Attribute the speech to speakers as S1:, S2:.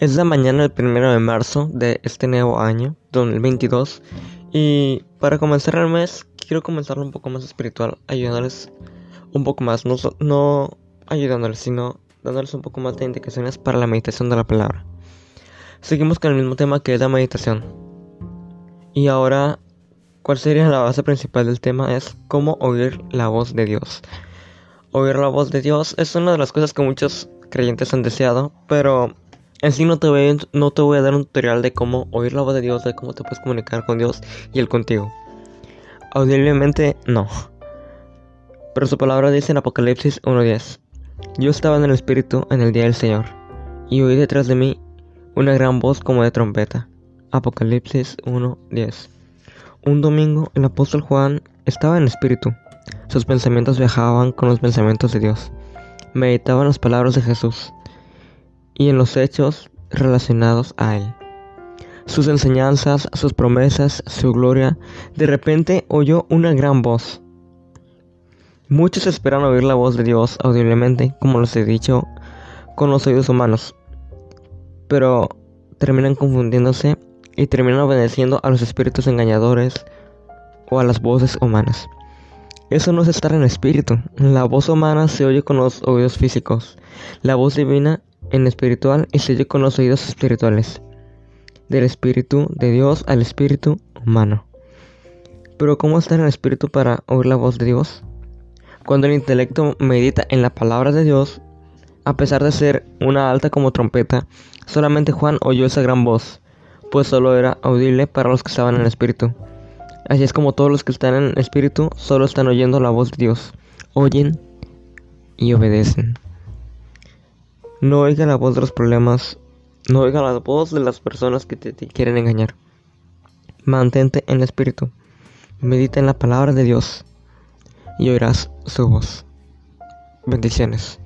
S1: Es la mañana del primero de marzo de este nuevo año, 2022, y para comenzar el mes quiero comenzarlo un poco más espiritual, ayudándoles un poco más, no, no ayudándoles, sino dándoles un poco más de indicaciones para la meditación de la palabra. Seguimos con el mismo tema que es la meditación. Y ahora, ¿cuál sería la base principal del tema? Es cómo oír la voz de Dios. Oír la voz de Dios es una de las cosas que muchos creyentes han deseado, pero en sí no te, voy, a dar un tutorial de cómo oír la voz de Dios, de cómo te puedes comunicar con Dios y Él contigo. Audiblemente no. Pero su palabra dice en Apocalipsis 1.10. Yo estaba en el Espíritu en el día del Señor, y oí detrás de mí una gran voz como de trompeta. Apocalipsis 1.10. Un domingo el apóstol Juan estaba en el Espíritu. Sus pensamientos viajaban con los pensamientos de Dios. Meditaban las palabras de Jesús y en los hechos relacionados a Él. Sus enseñanzas, sus promesas, su gloria, de repente oyó una gran voz. Muchos esperan oír la voz de Dios audiblemente, como les he dicho, con los oídos humanos, pero terminan confundiéndose y terminan obedeciendo a los espíritus engañadores o a las voces humanas. Eso no es estar en espíritu. La voz humana se oye con los oídos físicos. La voz divina en espiritual oye con los oídos espirituales, del espíritu de Dios al espíritu humano. Pero ¿cómo estar en el espíritu para oír la voz de Dios? Cuando el intelecto medita en la palabra de Dios, a pesar de ser una alta como trompeta, solamente Juan oyó esa gran voz, pues solo era audible para los que estaban en el espíritu. Así es como todos los que están en el espíritu solo están oyendo la voz de Dios, oyen y obedecen. No oiga la voz de los problemas. No oiga la voz de las personas que te, quieren engañar. Mantente en el espíritu. Medita en la palabra de Dios y oirás su voz. Bendiciones.